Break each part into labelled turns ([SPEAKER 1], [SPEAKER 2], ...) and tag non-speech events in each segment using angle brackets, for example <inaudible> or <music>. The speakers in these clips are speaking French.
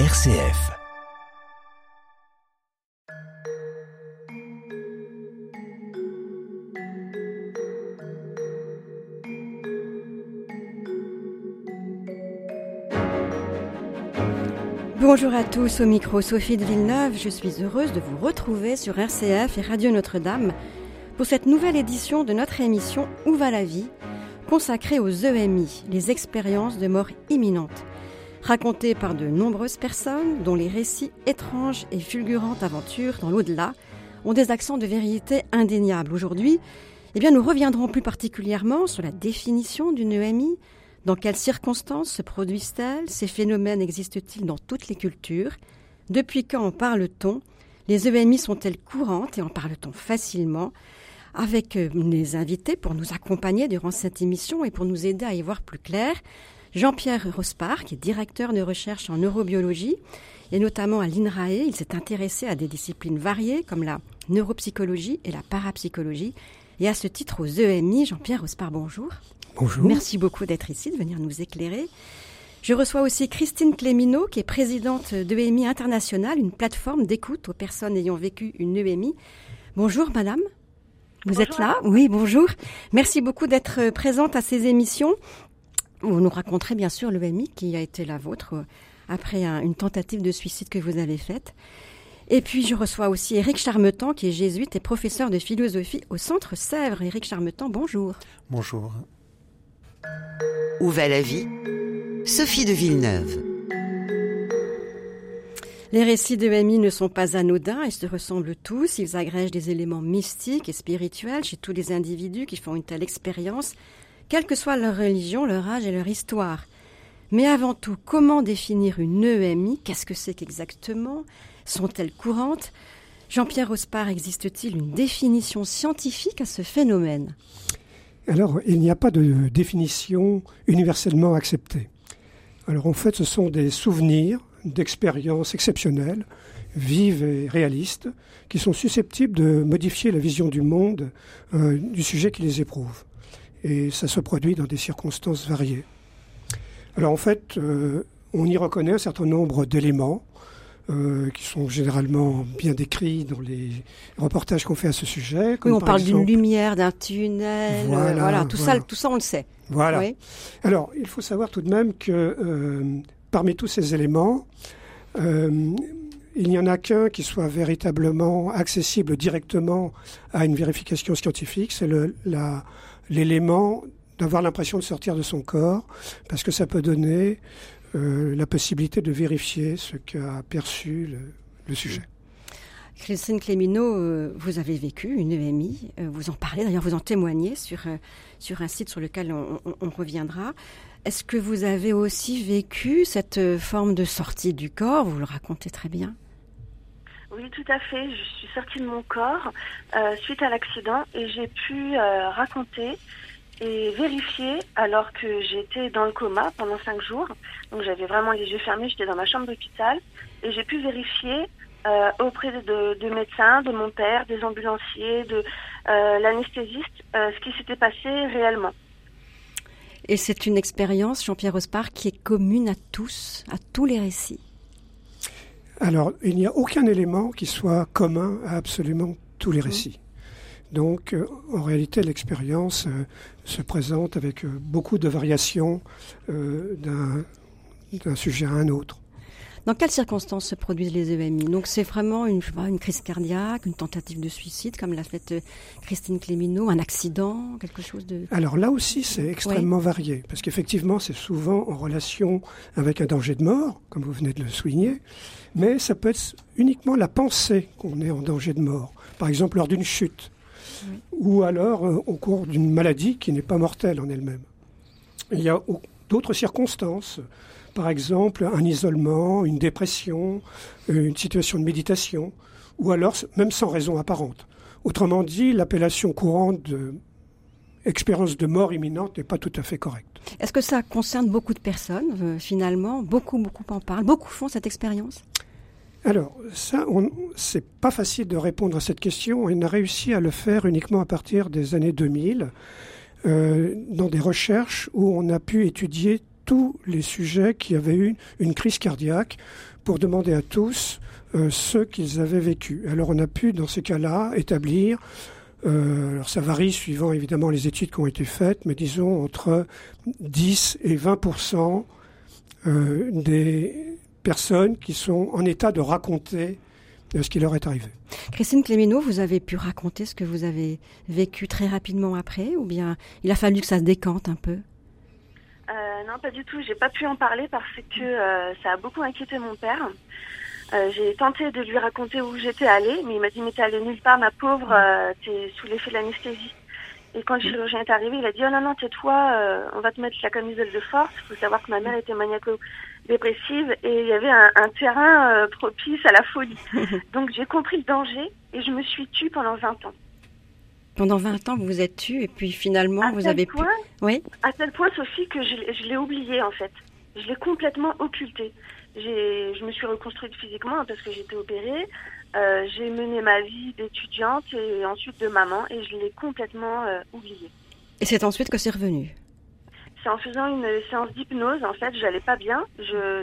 [SPEAKER 1] RCF.
[SPEAKER 2] Bonjour à tous, au micro Sophie de Villeneuve, je suis heureuse de vous retrouver sur RCF et Radio Notre-Dame pour cette nouvelle édition de notre émission Où va la vie consacrée aux EMI, les expériences de mort imminente, racontées par de nombreuses personnes dont les récits étranges et fulgurantes aventures dans l'au-delà ont des accents de vérité indéniables. Aujourd'hui, eh bien, nous reviendrons plus particulièrement sur la définition d'une EMI, dans quelles circonstances se produisent-elles? Ces phénomènes existent-ils dans toutes les cultures? Depuis quand en parle-t-on? Les EMI sont-elles courantes et en parle-t-on facilement? Avec euh, les invités pour nous accompagner durant cette émission et pour nous aider à y voir plus clair, Jean-Pierre Rospar, qui est directeur de recherche en neurobiologie, et notamment à l'INRAE, il s'est intéressé à des disciplines variées comme la neuropsychologie et la parapsychologie. Et à ce titre, aux EMI, Jean-Pierre Rospar, bonjour.
[SPEAKER 3] Bonjour.
[SPEAKER 2] Merci beaucoup d'être ici, de venir nous éclairer. Je reçois aussi Christine Clémineau, qui est présidente d'EMI International, une plateforme d'écoute aux personnes ayant vécu une EMI. Bonjour, madame. Vous
[SPEAKER 4] Bonjour.
[SPEAKER 2] êtes là? Oui, bonjour. Merci beaucoup d'être présente à ces émissions. Vous nous raconterez bien sûr l'EMI qui a été la vôtre euh, après un- une tentative de suicide que vous avez faite. Et puis je reçois aussi Éric Charmetan, qui est jésuite et professeur de philosophie au Centre Sèvres. Éric Charmetan, bonjour.
[SPEAKER 3] Bonjour.
[SPEAKER 1] Où va la vie? Sophie de Villeneuve.
[SPEAKER 2] Les récits de MI ne sont pas anodins, ils se ressemblent tous, ils agrègent des éléments mystiques et spirituels chez tous les individus qui font une telle expérience, quelle que soit leur religion, leur âge et leur histoire. Mais avant tout, comment définir une EMI Qu'est-ce que c'est qu'exactement Sont-elles courantes? Jean-Pierre Ospar, existe-t-il une définition scientifique à ce phénomène?
[SPEAKER 3] Alors, il n'y a pas de définition universellement acceptée. Alors, en fait, ce sont des souvenirs d'expériences exceptionnelles, vives et réalistes, qui sont susceptibles de modifier la vision du monde euh, du sujet qui les éprouve. Et ça se produit dans des circonstances variées. Alors, en fait, euh, on y reconnaît un certain nombre d'éléments euh, qui sont généralement bien décrits dans les reportages qu'on fait à ce sujet.
[SPEAKER 2] Oui, on
[SPEAKER 3] par
[SPEAKER 2] parle d'une lumière, d'un tunnel, euh,
[SPEAKER 3] Voilà,
[SPEAKER 2] tout,
[SPEAKER 3] voilà.
[SPEAKER 2] Ça, tout ça on le sait.
[SPEAKER 3] Voilà.
[SPEAKER 2] Oui.
[SPEAKER 3] Alors, il faut savoir tout de même que parmi tous ces éléments, il n'y en a qu'un qui soit véritablement accessible directement à une vérification scientifique, c'est la- l'élément d'avoir l'impression de sortir de son corps, parce que ça peut donner euh, la possibilité de vérifier ce qu'a perçu le, sujet.
[SPEAKER 2] Christine Clémineau, vous avez vécu une EMI, euh, vous en parlez, d'ailleurs vous en témoignez sur, euh, sur un site sur lequel on, reviendra. Est-ce que vous avez aussi vécu cette forme de sortie du corps? Vous le racontez très bien.
[SPEAKER 4] Oui, tout à fait. Je suis sortie de mon corps euh, suite à l'accident et j'ai pu euh, raconter et vérifier alors que j'étais dans le coma pendant cinq jours. Donc j'avais vraiment les yeux fermés, j'étais dans ma chambre d'hôpital et j'ai pu vérifier euh, auprès de, de médecins, de mon père, des ambulanciers, de l'anesthésiste, ce qui s'était passé réellement.
[SPEAKER 2] Et c'est une expérience, Jean-Pierre Ospar, qui est commune à tous, à tous les récits.
[SPEAKER 3] Alors, il n'y a aucun élément qui soit commun à absolument tous les récits. Donc, euh, en réalité, l'expérience euh, se présente avec euh, beaucoup de variations d'un sujet à un autre.
[SPEAKER 2] Dans quelles circonstances se produisent les EMI Donc c'est vraiment une, crise cardiaque, une tentative de suicide, comme l'a fait euh, Christine Clémineau, un accident, quelque chose de...
[SPEAKER 3] Alors là aussi, c'est extrêmement varié, parce qu'effectivement, c'est souvent en relation avec un danger de mort, comme vous venez de le souligner, mais ça peut être uniquement la pensée qu'on est en danger de mort, par exemple lors d'une chute,
[SPEAKER 2] Oui.
[SPEAKER 3] ou alors euh, au cours d'une maladie qui n'est pas mortelle en elle-même. Il y a au- d'autres circonstances, par exemple un isolement, une dépression, euh, une situation de méditation, ou alors même sans raison apparente. Autrement dit, l'appellation courante de expérience de mort imminente n'est pas tout à fait correcte.
[SPEAKER 2] Est-ce que ça concerne beaucoup de personnes, euh, finalement? Beaucoup, beaucoup en parlent. Beaucoup font cette expérience?
[SPEAKER 3] Alors, ça, c'est pas facile de répondre à cette question. On a réussi à le faire uniquement à partir des années 2000, euh, dans des recherches où on a pu étudier tous les sujets qui avaient eu une crise cardiaque pour demander à tous euh, ce qu'ils avaient vécu. Alors on a pu, dans ces cas-là, établir, euh, alors ça varie suivant évidemment les études qui ont été faites, mais disons entre 10 et 20% euh, des personnes qui sont en état de raconter ce qui leur est arrivé.
[SPEAKER 2] Christine Clémineau, vous avez pu raconter ce que vous avez vécu très rapidement après, ou bien il a fallu que ça se décante un peu?
[SPEAKER 4] Non, pas du tout. J'ai pas pu en parler parce que ça a beaucoup inquiété mon père. Euh, j'ai tenté de lui raconter où j'étais allée, mais il m'a dit mais t'es allée nulle part, ma pauvre, euh, t'es sous l'effet de l'anesthésie. Et quand le chirurgien est arrivé, il a dit oh non non tais-toi, euh, on va te mettre la camisole de force. Il faut savoir que ma mère était maniaco-dépressive et il y avait un, un terrain propice à la folie. <laughs> Donc j'ai compris le danger et je me suis tue pendant 20 ans.
[SPEAKER 2] Pendant 20 ans, vous vous êtes tue et puis finalement
[SPEAKER 4] à
[SPEAKER 2] vous avez
[SPEAKER 4] point,
[SPEAKER 2] pu. Oui.
[SPEAKER 4] À tel point, Sophie, que je, je l'ai oublié en fait. Je l'ai complètement occulté je me suis reconstruite physiquement parce que j'étais opérée. Euh, j'ai mené ma vie d'étudiante et ensuite de maman et je l'ai complètement euh, oubliée.
[SPEAKER 2] Et c'est ensuite que c'est revenu
[SPEAKER 4] C'est en faisant une séance d'hypnose, en fait, j'allais pas bien.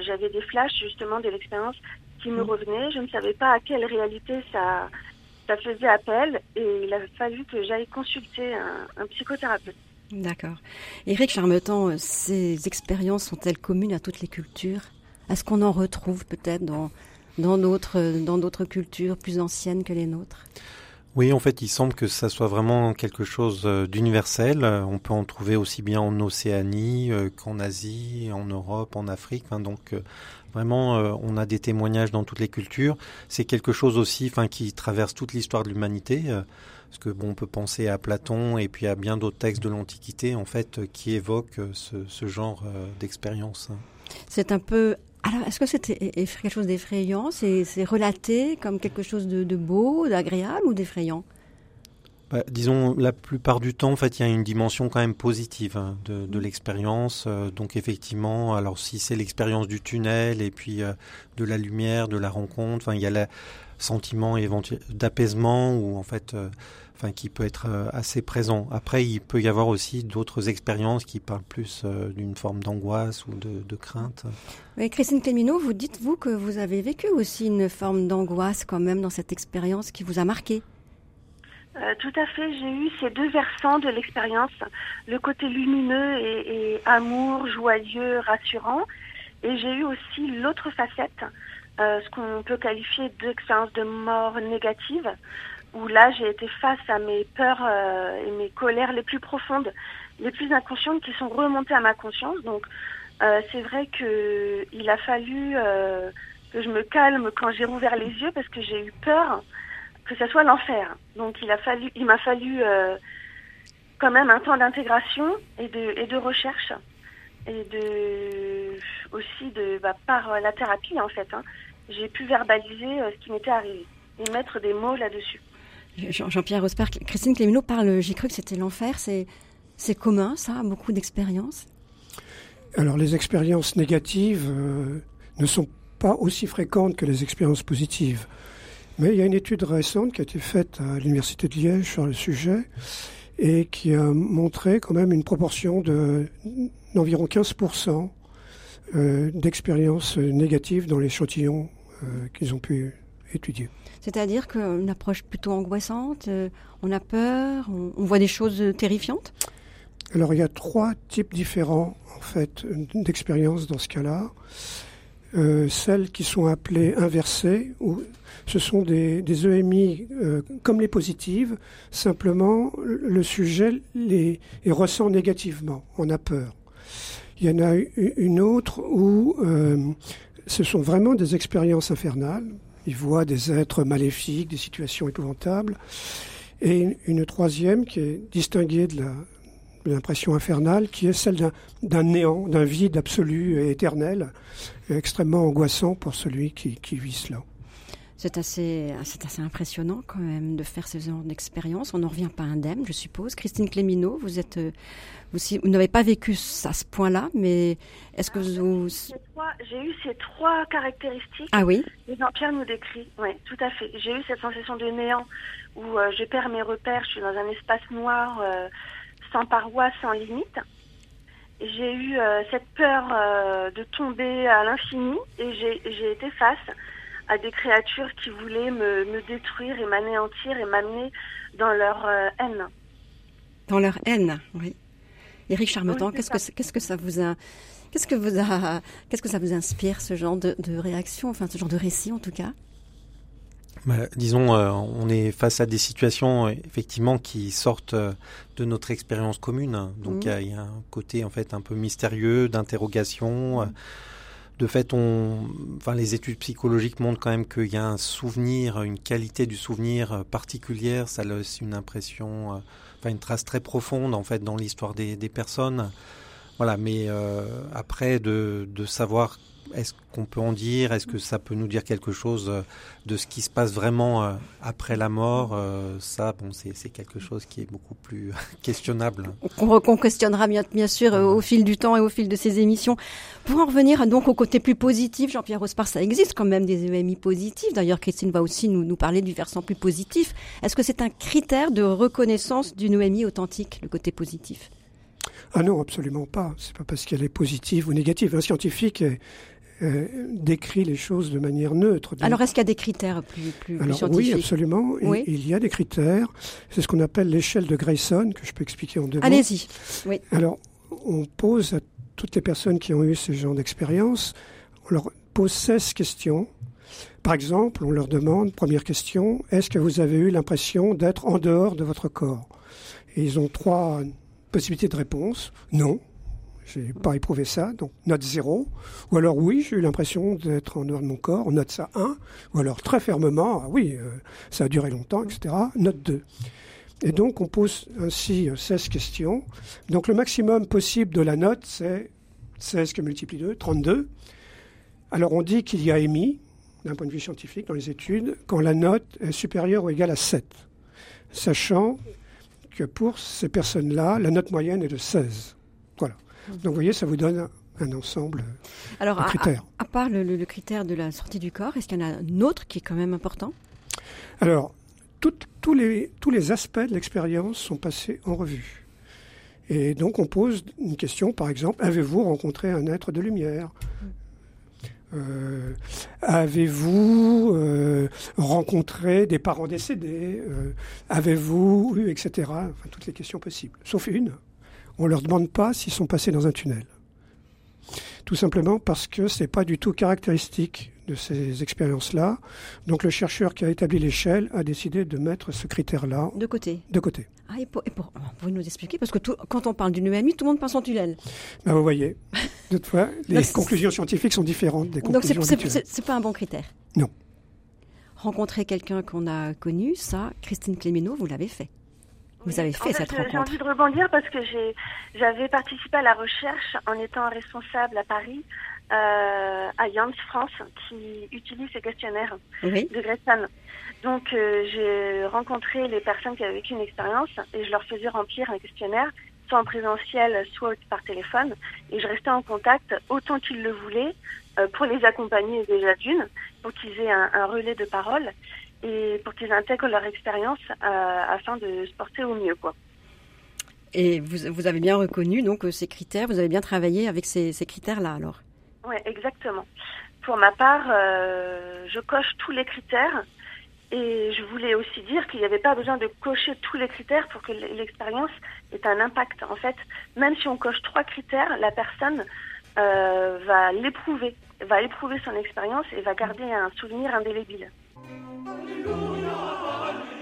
[SPEAKER 4] J'avais des flashs justement de l'expérience qui me mmh. revenaient. Je ne savais pas à quelle réalité ça, ça faisait appel et il a fallu que j'aille consulter un, un psychothérapeute.
[SPEAKER 2] D'accord. Éric Charmetan, ces expériences sont-elles communes à toutes les cultures? Est-ce qu'on en retrouve peut-être dans dans d'autres dans d'autres cultures plus anciennes que les nôtres?
[SPEAKER 5] Oui, en fait, il semble que ça soit vraiment quelque chose euh, d'universel. On peut en trouver aussi bien en Océanie euh, qu'en Asie, en Europe, en Afrique. donc, euh, vraiment, on a des témoignages dans toutes les cultures. C'est quelque chose aussi, enfin, qui traverse toute l'histoire de l'humanité. Parce que bon, on peut penser à Platon et puis à bien d'autres textes de l'Antiquité, en fait, qui évoquent ce, genre d'expérience.
[SPEAKER 2] C'est un peu alors, est-ce que c'est quelque chose d'effrayant? C'est relaté comme quelque chose de, beau, d'agréable ou d'effrayant?
[SPEAKER 5] Bah, disons, la plupart du temps, en fait, il y a une dimension quand même positive hein, de, de l'expérience. Euh, donc, effectivement, alors si c'est l'expérience du tunnel et puis euh, de la lumière, de la rencontre, enfin, il y a le sentiment d'apaisement ou en fait euh, enfin, qui peut être assez présent. Après, il peut y avoir aussi d'autres expériences qui parlent plus d'une forme d'angoisse ou de, crainte.
[SPEAKER 2] Christine Clémineau, vous dites, vous, que vous avez vécu aussi une forme d'angoisse quand même dans cette expérience qui vous a marqué?
[SPEAKER 4] Euh, tout à fait, j'ai eu ces deux versants de l'expérience, le côté lumineux et, amour, joyeux, rassurant, et j'ai eu aussi l'autre facette, ce qu'on peut qualifier d'expérience de mort négative, où là j'ai été face à mes peurs euh, et mes colères les plus profondes, les plus inconscientes qui sont remontées à ma conscience. Donc euh, c'est vrai que il a fallu euh, que je me calme quand j'ai rouvert les yeux parce que j'ai eu peur que ça soit l'enfer. Donc il a fallu, il m'a fallu quand même un temps d'intégration et de et de recherche et de aussi de bah, par la thérapie en fait. Hein, j'ai pu verbaliser ce qui m'était arrivé et mettre des mots là-dessus.
[SPEAKER 2] Jean-Pierre Rosper, Christine Clémineau parle, j'ai cru que c'était l'enfer, c'est, c'est commun ça, beaucoup d'expériences?
[SPEAKER 3] Alors les expériences négatives euh, ne sont pas aussi fréquentes que les expériences positives. Mais il y a une étude récente qui a été faite à l'Université de Liège sur le sujet et qui a montré quand même une proportion de d'environ 15% euh, d'expériences négatives dans l'échantillon euh, qu'ils ont pu étudier.
[SPEAKER 2] C'est-à-dire qu'une approche plutôt angoissante, euh, on a peur, on, voit des choses terrifiantes?
[SPEAKER 3] Alors il y a trois types différents en fait d'expériences dans ce cas-là. Euh, celles qui sont appelées inversées, où ce sont des, EMI euh, comme les positives, simplement le sujet les, ressent négativement, on a peur. Il y en a une autre où ce sont vraiment des expériences infernales, il voit des êtres maléfiques, des situations épouvantables. Et une, troisième qui est distinguée de l'impression infernale, qui est celle d'un néant, d'un vide absolu et éternel, extrêmement angoissant pour celui qui, qui vit cela.
[SPEAKER 2] C'est assez, c'est assez impressionnant quand même de faire ce genre d'expérience. On n'en revient pas indemne, je suppose. Christine Clémineau, vous êtes, euh, vous, vous n'avez pas vécu à ce point-là, mais est-ce que vous...
[SPEAKER 4] J'ai eu ces trois caractéristiques.
[SPEAKER 2] Ah oui
[SPEAKER 4] Jean-Pierre nous décrit. Oui, tout à fait. J'ai eu cette sensation de néant où euh, je perds mes repères, je suis dans un espace noir euh, sans parois, sans limite. j'ai eu euh, cette peur euh, de tomber à l'infini et j'ai été face à des créatures qui voulaient me, me détruire et m'anéantir et m'amener dans leur euh, haine.
[SPEAKER 2] Dans leur haine, oui. Éric Charmetan, qu'est-ce que qu'est-ce que ça vous a qu'est-ce que vous a qu'est-ce que ça vous inspire ce genre de, de réaction, enfin ce genre de récit en tout cas?
[SPEAKER 5] Bah, disons, euh, on est face à des situations effectivement qui sortent euh, de notre expérience commune. Donc mmh. il y, a un côté en fait un peu mystérieux, d'interrogation. Mmh. De fait, on, enfin, les études psychologiques montrent quand même qu'il y a un souvenir, une qualité du souvenir particulière. Ça laisse une impression, euh, enfin une trace très profonde en fait dans l'histoire des, des, personnes. Voilà, mais après de, de savoir est-ce qu'on peut en dire? Est-ce que ça peut nous dire quelque chose euh, de ce qui se passe vraiment euh, après la mort euh, Ça, bon, c'est quelque chose qui est beaucoup plus <laughs> questionnable.
[SPEAKER 2] Qu'on questionnera bien, sûr au fil du temps et au fil de ces émissions. Pour en revenir donc au côté plus positif, Jean-Pierre Rospard, ça existe quand même des EMI positifs. D'ailleurs, Christine va aussi nous, nous parler du versant plus positif. Est-ce que c'est un critère de reconnaissance d'une EMI authentique, le côté positif?
[SPEAKER 3] Ah non, absolument pas. C'est pas parce qu'elle est positive ou négative. Un scientifique euh, décrit les choses de manière neutre.
[SPEAKER 2] Alors, est-ce qu'il y a des critères plus, plus, scientifiques
[SPEAKER 3] Oui, absolument. Il, y a des critères. C'est ce qu'on appelle l'échelle de Grayson, que je peux expliquer en deux mots.
[SPEAKER 2] Allez-y. Oui.
[SPEAKER 3] Alors, on pose à toutes les personnes qui ont eu ce genre d'expérience, on leur pose 16 questions. Par exemple, on leur demande, première question, est-ce que vous avez eu l'impression d'être en dehors de votre corps? Et ils ont trois possibilités de réponse. Non, j'ai pas éprouvé ça, donc note 0. Ou alors oui, j'ai eu l'impression d'être en dehors de mon corps, note ça 1. Ou alors très fermement, ah oui, euh, ça a duré longtemps, etc. Note 2. Et donc on pose ainsi 16 euh, questions. Donc le maximum possible de la note, c'est 16 que multiplie 2, 32. Alors on dit qu'il y a émis, d'un point de vue scientifique, dans les études, quand la note est supérieure ou égale à 7. Sachant que pour ces personnes-là, la note moyenne est de 16. Donc vous voyez, ça vous donne un ensemble
[SPEAKER 2] Alors,
[SPEAKER 3] de critères.
[SPEAKER 2] À, à part le, critère de la sortie du corps, est-ce qu'il y en a un autre qui est quand même important?
[SPEAKER 3] Alors, les, tous les aspects de l'expérience sont passés en revue. Et donc on pose une question, par exemple, avez-vous rencontré un être de lumière? Euh, Avez-vous euh, rencontré des parents décédés euh, Avez-vous eu, etc. Enfin, toutes les questions possibles, sauf une on ne leur demande pas s'ils sont passés dans un tunnel. Tout simplement parce que ce n'est pas du tout caractéristique de ces expériences-là. Donc le chercheur qui a établi l'échelle a décidé de mettre ce critère-là
[SPEAKER 2] de côté.
[SPEAKER 3] De côté.
[SPEAKER 2] Ah, et pour, vous nous expliquer Parce que quand on parle d'une EMI, tout le monde passe en tunnel.
[SPEAKER 3] Ben, vous voyez, <laughs> fois, les conclusions scientifiques sont différentes des conclusions Donc
[SPEAKER 2] c'est pas un bon critère
[SPEAKER 3] Non.
[SPEAKER 2] Rencontrer quelqu'un qu'on a connu, ça, Christine Clémenot, vous l'avez fait. Vous avez fait, cette rencontre.
[SPEAKER 4] J'ai envie de rebondir parce que j'avais participé à la recherche en étant responsable à Paris euh, à Yance France qui utilise ces questionnaires de Grayson. Donc euh, j'ai rencontré les personnes qui avaient vécu une expérience et je leur faisais remplir un questionnaire soit en présentiel, soit par téléphone. Et je restais en contact autant qu'ils le voulaient euh, pour les accompagner déjà d'une, pour qu'ils aient un, un relais de parole et pour qu'ils intègrent leur expérience euh, afin de se porter au mieux. Quoi.
[SPEAKER 2] Et vous, vous avez bien reconnu donc ces critères, vous avez bien travaillé avec ces, ces critères-là alors?
[SPEAKER 4] Oui, exactement. Pour ma part, euh, je coche tous les critères et je voulais aussi dire qu'il n'y avait pas besoin de cocher tous les critères pour que l'expérience ait un impact. En fait, même si on coche trois critères, la personne euh, va l'éprouver, va éprouver son expérience et va garder un souvenir indélébile. Alleluia, Alleluia.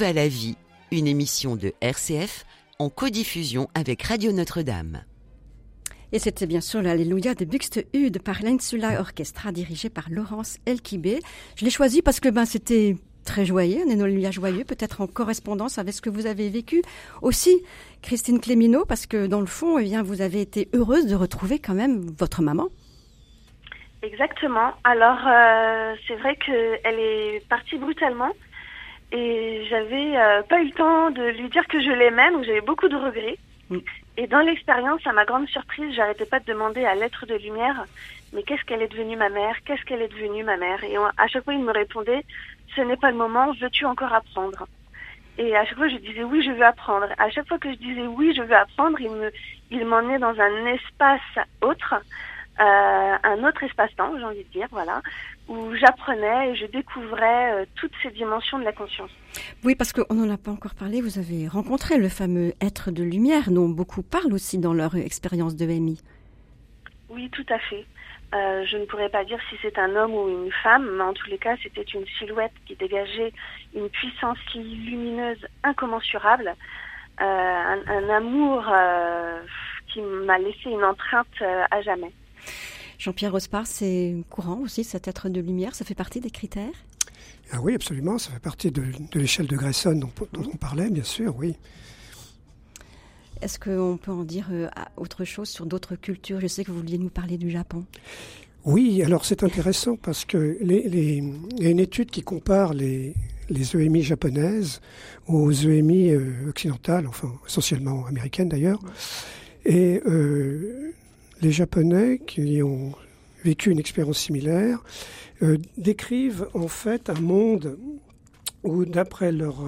[SPEAKER 1] Va la vie Une émission de RCF en codiffusion avec Radio Notre-Dame.
[SPEAKER 2] Et c'était bien sûr l'Alléluia de Buxtehude par l'Insula Orchestra dirigé par Laurence Elkibé. Je l'ai choisi parce que ben, c'était très joyeux, un Alléluia joyeux, peut-être en correspondance avec ce que vous avez vécu aussi, Christine Clémineau, parce que dans le fond, eh bien, vous avez été heureuse de retrouver quand même votre maman.
[SPEAKER 4] Exactement. Alors, euh, c'est vrai qu'elle est partie brutalement et j'avais euh, pas eu le temps de lui dire que je l'aimais, donc j'avais beaucoup de regrets. Mm. Et dans l'expérience, à ma grande surprise, j'arrêtais pas de demander à l'être de lumière, mais qu'est-ce qu'elle est devenue ma mère? Qu'est-ce qu'elle est devenue ma mère? Et à chaque fois, il me répondait, ce n'est pas le moment, veux-tu encore apprendre? Et à chaque fois, je disais oui, je veux apprendre. À chaque fois que je disais oui, je veux apprendre, il me, il m'emmenait dans un espace autre, euh, un autre espace-temps, j'ai envie de dire, voilà, où j'apprenais et je découvrais euh, toutes ces dimensions de la conscience.
[SPEAKER 2] Oui, parce qu'on n'en a pas encore parlé, vous avez rencontré le fameux être de lumière dont beaucoup parlent aussi dans leur expérience de MI.
[SPEAKER 4] Oui, tout à fait. Euh, je ne pourrais pas dire si c'est un homme ou une femme, mais en tous les cas, c'était une silhouette qui dégageait une puissance lumineuse incommensurable, euh, un, amour euh, qui m'a laissé une empreinte à jamais.
[SPEAKER 2] Jean-Pierre Rospard, c'est courant aussi cet être de lumière, ça fait partie des critères?
[SPEAKER 3] Ah oui, absolument, ça fait partie de, l'échelle de Grayson dont, dont, on parlait, bien sûr, oui.
[SPEAKER 2] Est-ce qu'on peut en dire euh, autre chose sur d'autres cultures? Je sais que vous vouliez nous parler du Japon.
[SPEAKER 3] Oui, alors c'est intéressant <laughs> parce que les, il y a une étude qui compare les, les EMI japonaises aux EMI euh, occidentales, enfin essentiellement américaines d'ailleurs. Et euh, les Japonais qui ont vécu une expérience similaire décrivent en fait un monde où, d'après leur,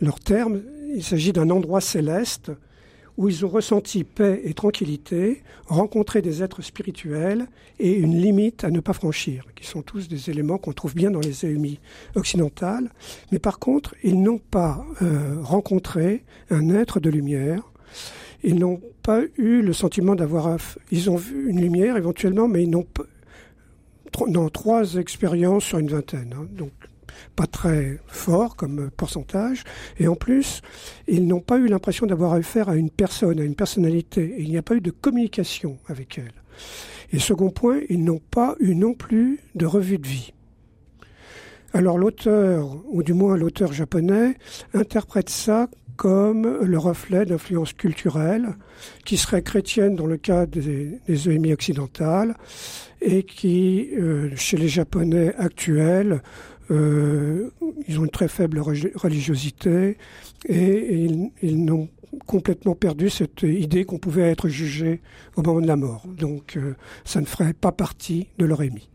[SPEAKER 3] leur terme, il s'agit d'un endroit céleste où ils ont ressenti paix et tranquillité, rencontré des êtres spirituels et une limite à ne pas franchir, qui sont tous des éléments qu'on trouve bien dans les EMI occidentales. Mais par contre, ils n'ont pas euh, rencontré un être de lumière. Ils n'ont pas eu le sentiment d'avoir... Ils ont vu une lumière éventuellement, mais ils n'ont pas... Dans trois expériences sur une vingtaine. Hein. donc pas très fort comme pourcentage. Et en plus, ils n'ont pas eu l'impression d'avoir affaire à une personne, à une personnalité. il n'y a pas eu de communication avec elle. Et second point, ils n'ont pas eu non plus de revue de vie. Alors l'auteur, ou du moins l'auteur japonais, interprète ça comme le reflet d'influences culturelles qui seraient chrétiennes dans le cas des, des occidentales et qui, euh, chez les Japonais actuels, euh, ils ont une très faible religiosité et, ils, n'ont complètement perdu cette idée qu'on pouvait être jugé au moment de la mort. Donc euh, ça ne ferait pas partie de leur émis.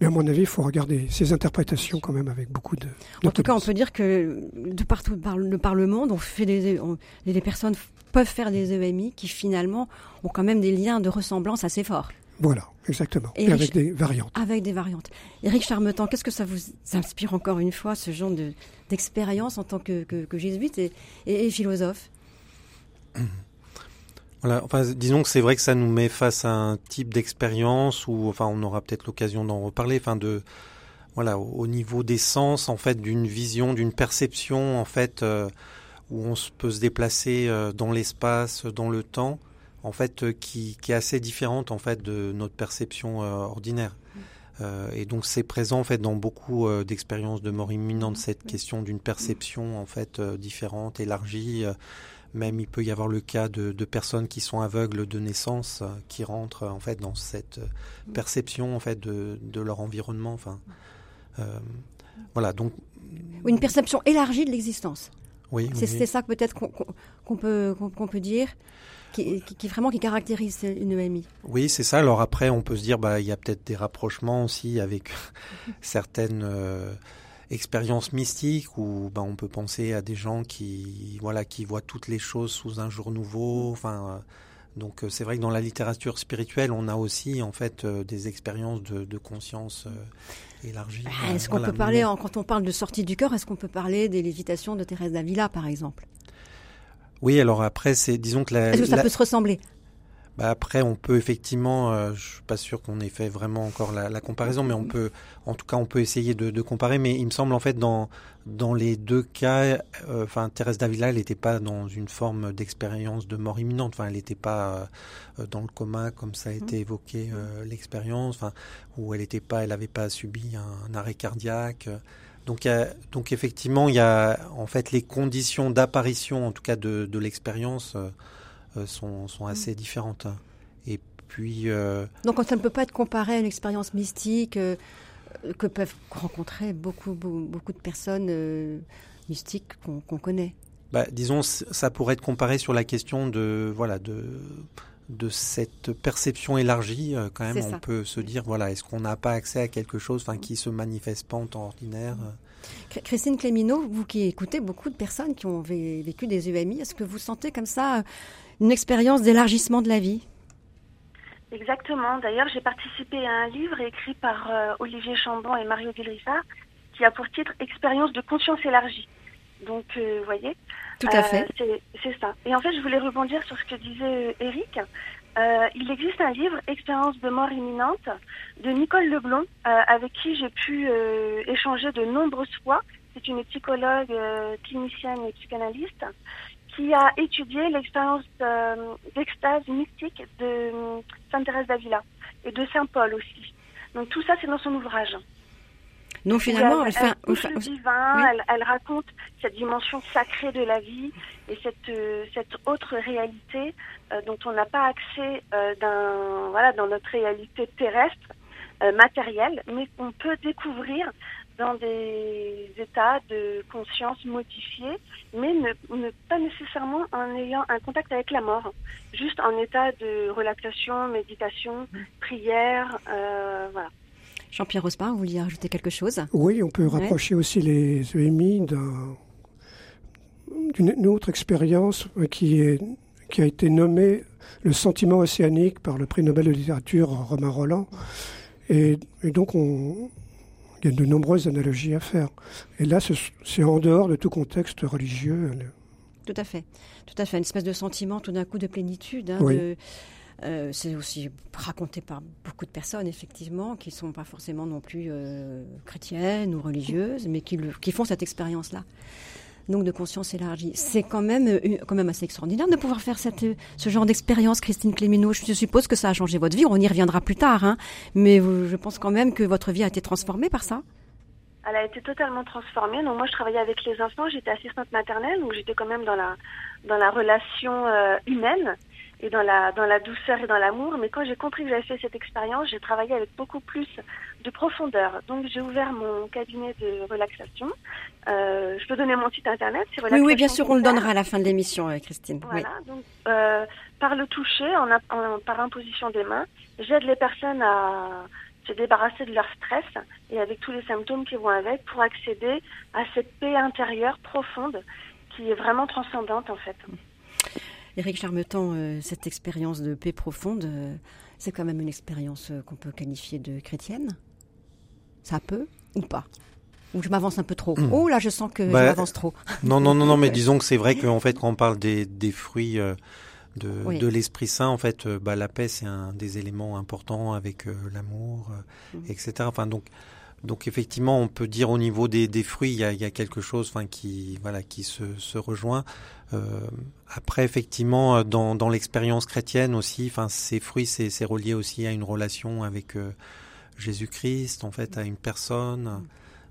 [SPEAKER 3] Mais à mon avis, il faut regarder ces interprétations quand même avec beaucoup de.
[SPEAKER 2] En tout cas, on peut dire que de partout par le, par le monde, on fait des, les personnes peuvent faire des EMI qui finalement ont quand même des liens de ressemblance assez forts.
[SPEAKER 3] Voilà, exactement. Et, avec des variantes.
[SPEAKER 2] Avec des variantes. Éric Charmetan, qu'est-ce que ça vous inspire encore une fois, ce genre d'expérience en tant que, jésuite et, philosophe? <clears throat>
[SPEAKER 5] Voilà, enfin, disons que c'est vrai que ça nous met face à un type d'expérience où, enfin, on aura peut-être l'occasion d'en reparler, enfin, de, voilà, au niveau des sens, en fait, d'une vision, d'une perception, en fait, euh, où on peut se déplacer euh, dans l'espace, dans le temps, en fait, euh, qui, est assez différente en fait de notre perception euh, ordinaire. Mm. Euh, et donc c'est présent en fait dans beaucoup d'expériences de mort imminente mm. cette question d'une perception en fait différente, élargie. même il peut y avoir le cas de, personnes qui sont aveugles de naissance qui rentrent en fait dans cette mm. perception en fait de, leur environnement. Enfin, voilà donc.
[SPEAKER 2] Une perception élargie de l'existence. Oui, c'est ça peut-être qu'on peut qu'on peut dire qui, qui, vraiment qui caractérise une EMI.
[SPEAKER 5] Oui, c'est ça. Alors après, on peut se dire, bah, il y a peut-être des rapprochements aussi avec <laughs> certaines euh, expériences mystiques où bah, on peut penser à des gens qui, voilà, qui voient toutes les choses sous un jour nouveau. Enfin, euh, donc euh, c'est vrai que dans la littérature spirituelle, on a aussi en fait des expériences de, de conscience élargie.
[SPEAKER 2] Ah, est-ce qu'on peut parler, quand on parle de sortie du cœur, est-ce qu'on peut parler des lévitations de Thérèse d'Avila, par exemple?
[SPEAKER 5] Oui, alors après, c'est disons que la.
[SPEAKER 2] Est-ce que ça peut se ressembler?
[SPEAKER 5] Bah après, on peut effectivement, euh, je suis pas sûr qu'on ait fait vraiment encore la, la, comparaison, mais on peut, en tout cas, on peut essayer de, de, comparer. Mais il me semble en fait dans dans les deux cas, euh, enfin Thérèse Davila, elle n'était pas dans une forme d'expérience de mort imminente. Enfin, elle n'était pas euh, dans le coma comme ça a été mmh. évoqué l'expérience. Enfin, où elle n'était pas, elle n'avait pas subi un, arrêt cardiaque. Donc, a, donc effectivement, il y a en fait les conditions d'apparition, en tout cas de, de l'expérience. Euh, sont, sont, mm. assez différentes. Et puis. Euh,
[SPEAKER 2] Donc ça ne peut pas être comparé à une expérience mystique euh, que peuvent rencontrer beaucoup, beaucoup, de personnes mystiques qu'on connaît.
[SPEAKER 5] Bah, disons, ça pourrait être comparé sur la question de voilà de de cette perception élargie, quand même, on peut se dire, voilà, est-ce qu'on n'a pas accès à quelque chose, enfin, qui se manifeste pas en temps ordinaire
[SPEAKER 2] Christine Clémineau, vous qui écoutez beaucoup de personnes qui ont vécu des EMI, est-ce que vous sentez comme ça une expérience d'élargissement de la vie?
[SPEAKER 4] Exactement. D'ailleurs, j'ai participé à un livre écrit par euh, Olivier Chambon et Mario Villrissard qui a pour titre Expérience de conscience élargie. Donc, euh, vous voyez
[SPEAKER 2] Tout à fait.
[SPEAKER 4] Euh, c'est ça. Et en fait, je voulais rebondir sur ce que disait Eric. il existe un livre, Expérience de mort imminente, de Nicole Leblond, avec qui j'ai pu échanger de nombreuses fois. C'est une psychologue, clinicienne et psychanalyste qui a étudié l'expérience euh, d'extase mystique de euh, Sainte Thérèse d'Avila et de Saint Paul aussi. Donc tout ça, c'est dans son ouvrage.
[SPEAKER 2] Donc finalement,
[SPEAKER 4] elle, fait le divin, elle, raconte cette dimension sacrée de la vie et cette, euh, cette autre réalité dont on n'a pas accès dans, voilà, dans notre réalité terrestre, matérielle, mais qu'on peut découvrir dans des états de conscience modifiés, mais ne, pas nécessairement en ayant un contact avec la mort, juste en état de relaxation, méditation, prière, euh, voilà.
[SPEAKER 2] Jean-Pierre Rospin, vous vouliez ajouter quelque chose?
[SPEAKER 3] Oui, on peut rapprocher aussi les EMI d'une autre expérience qui, est, qui a été nommée le sentiment océanique par le prix Nobel de littérature Romain Roland. Et, et donc on, il y a de nombreuses analogies à faire. Et là, c'est en dehors de tout contexte religieux.
[SPEAKER 2] Tout à fait. Tout à fait. Une espèce de sentiment tout d'un coup de plénitude. Hein, euh, c'est aussi raconté par beaucoup de personnes, effectivement, qui ne sont pas forcément non plus euh, chrétiennes ou religieuses, mais qui, font cette expérience-là donc de conscience élargie. C'est quand même, euh, quand même assez extraordinaire de pouvoir faire cette, ce genre d'expérience, Christine Clémineau. Je suppose que ça a changé votre vie. On y reviendra plus tard, hein. mais je pense quand même que votre vie a été transformée par ça.
[SPEAKER 4] Elle a été totalement transformée. Donc moi, je travaillais avec les enfants. J'étais assistante maternelle, donc j'étais quand même dans la dans la relation humaine et dans la, dans la douceur et dans l'amour. Mais quand j'ai compris que j'avais fait cette expérience, j'ai travaillé avec beaucoup plus de profondeur. Donc j'ai ouvert mon cabinet de relaxation. Euh, je peux donner mon site internet.
[SPEAKER 2] Oui, oui, bien sûr, on le donnera à la fin de l'émission, euh, Christine.
[SPEAKER 4] Voilà, donc euh, par le toucher, en, en, par imposition des mains, j'aide les personnes à se débarrasser de leur stress et avec tous les symptômes qui vont avec pour accéder à cette paix intérieure profonde qui est vraiment transcendante en fait.
[SPEAKER 2] Éric Charmetan, euh, cette expérience de paix profonde, euh, c'est quand même une expérience euh, qu'on peut qualifier de chrétienne Ça peut ou pas? Ou je m'avance un peu trop. Hmm. Oh là, je sens que je bah, m'avance trop.
[SPEAKER 5] Non, non, non, non, mais <laughs> disons que c'est vrai qu'en fait, quand on parle des, des fruits de, de l'Esprit Saint, en fait, bah, la paix, c'est un des éléments importants avec l'amour, hmm. etc. Enfin, donc, donc effectivement, on peut dire au niveau des, fruits, il y a, quelque chose, qui, voilà, qui se, rejoint. Euh, après, effectivement, dans, l'expérience chrétienne aussi, ces fruits, c'est relié aussi à une relation avec euh, Jésus-Christ, en fait, à une personne.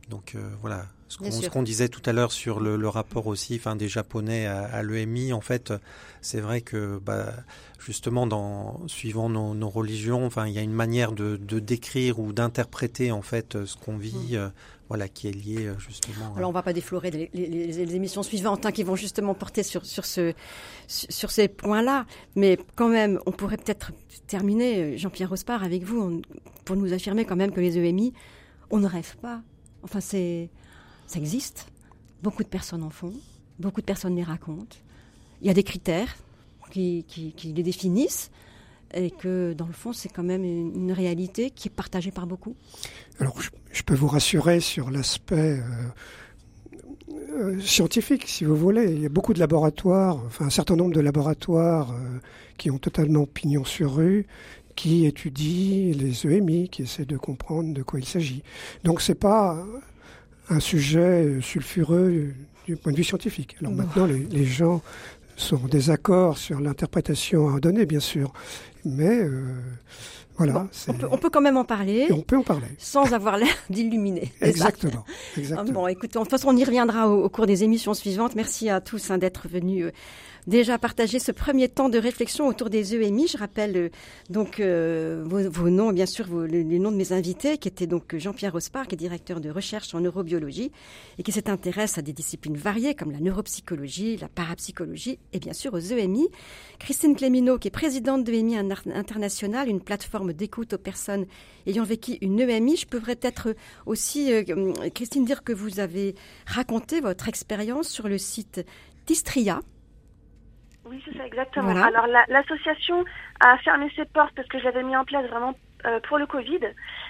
[SPEAKER 5] Donc euh, voilà, ce qu'on disait tout à l'heure sur le, le, rapport aussi, enfin des Japonais à, à l'EMI, en fait, c'est vrai que bah, justement, dans suivant nos, nos, religions, enfin il y a une manière de, de décrire ou d'interpréter en fait ce qu'on vit. Mm voilà, qui est lié euh, justement.
[SPEAKER 2] Alors on va pas déflorer les, les, émissions suivantes hein, qui vont justement porter sur, sur, ce, sur ces points-là, mais quand même, on pourrait peut-être terminer, euh, Jean-Pierre Rospard, avec vous, pour nous affirmer quand même que les EMI, on ne rêve pas. Enfin, c'est, ça existe. Beaucoup de personnes en font, beaucoup de personnes les racontent. Il y a des critères qui, les définissent et que dans le fond, c'est quand même une, réalité qui est partagée par beaucoup.
[SPEAKER 3] Alors, je, peux vous rassurer sur l'aspect euh, euh, scientifique, si vous voulez. Il y a beaucoup de laboratoires, enfin un certain nombre de laboratoires euh, qui ont totalement pignon sur rue, qui étudient les EMI, qui essaient de comprendre de quoi il s'agit. Donc c'est pas un sujet sulfureux du point de vue scientifique. Alors maintenant, les, les, gens sont en désaccord sur l'interprétation à donner, bien sûr, mais euh, voilà.
[SPEAKER 2] on, peut, on, peut, quand même en parler.
[SPEAKER 3] on peut en parler.
[SPEAKER 2] Sans avoir l'air <laughs> d'illuminer.
[SPEAKER 3] Exactement. Exactement.
[SPEAKER 2] Bon, écoutez, de toute façon, on y reviendra au, au cours des émissions suivantes. Merci à tous hein, d'être venus. Euh, déjà partagé ce premier temps de réflexion autour des EMI. Je rappelle euh, donc euh, vos, noms, bien sûr, les, noms de mes invités, qui étaient donc Jean-Pierre Ospar, qui est directeur de recherche en neurobiologie et qui s'intéresse à des disciplines variées comme la neuropsychologie, la parapsychologie et bien sûr aux EMI. Christine Clémineau, qui est présidente de EMI International, une plateforme d'écoute aux personnes ayant vécu une EMI. Je peux peut-être aussi, euh, Christine, dire que vous avez raconté votre expérience sur le site Tistria,
[SPEAKER 4] oui, c'est ça, exactement. Voilà. Alors, l'association la, a fermé ses portes parce que j'avais mis en place vraiment euh, pour le Covid,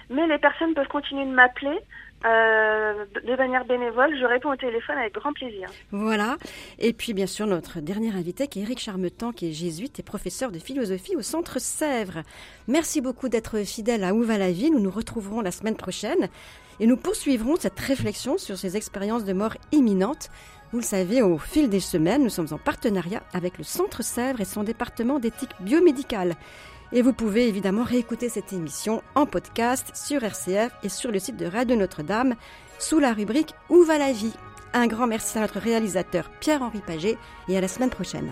[SPEAKER 4] mais les personnes peuvent continuer de m'appeler. Euh, de manière bénévole, je réponds au téléphone avec grand plaisir.
[SPEAKER 2] Voilà. Et puis, bien sûr, notre dernier invité, qui est Eric Charmetan, qui est jésuite et professeur de philosophie au Centre Sèvres. Merci beaucoup d'être fidèle à Où va la vie? Nous nous retrouverons la semaine prochaine et nous poursuivrons cette réflexion sur ces expériences de mort imminente vous le savez, au fil des semaines, nous sommes en partenariat avec le Centre Sèvres et son département d'éthique biomédicale. Et vous pouvez évidemment réécouter cette émission en podcast sur RCF et sur le site de Radio Notre-Dame sous la rubrique Où va la vie? Un grand merci à notre réalisateur Pierre-Henri Paget et à la semaine prochaine.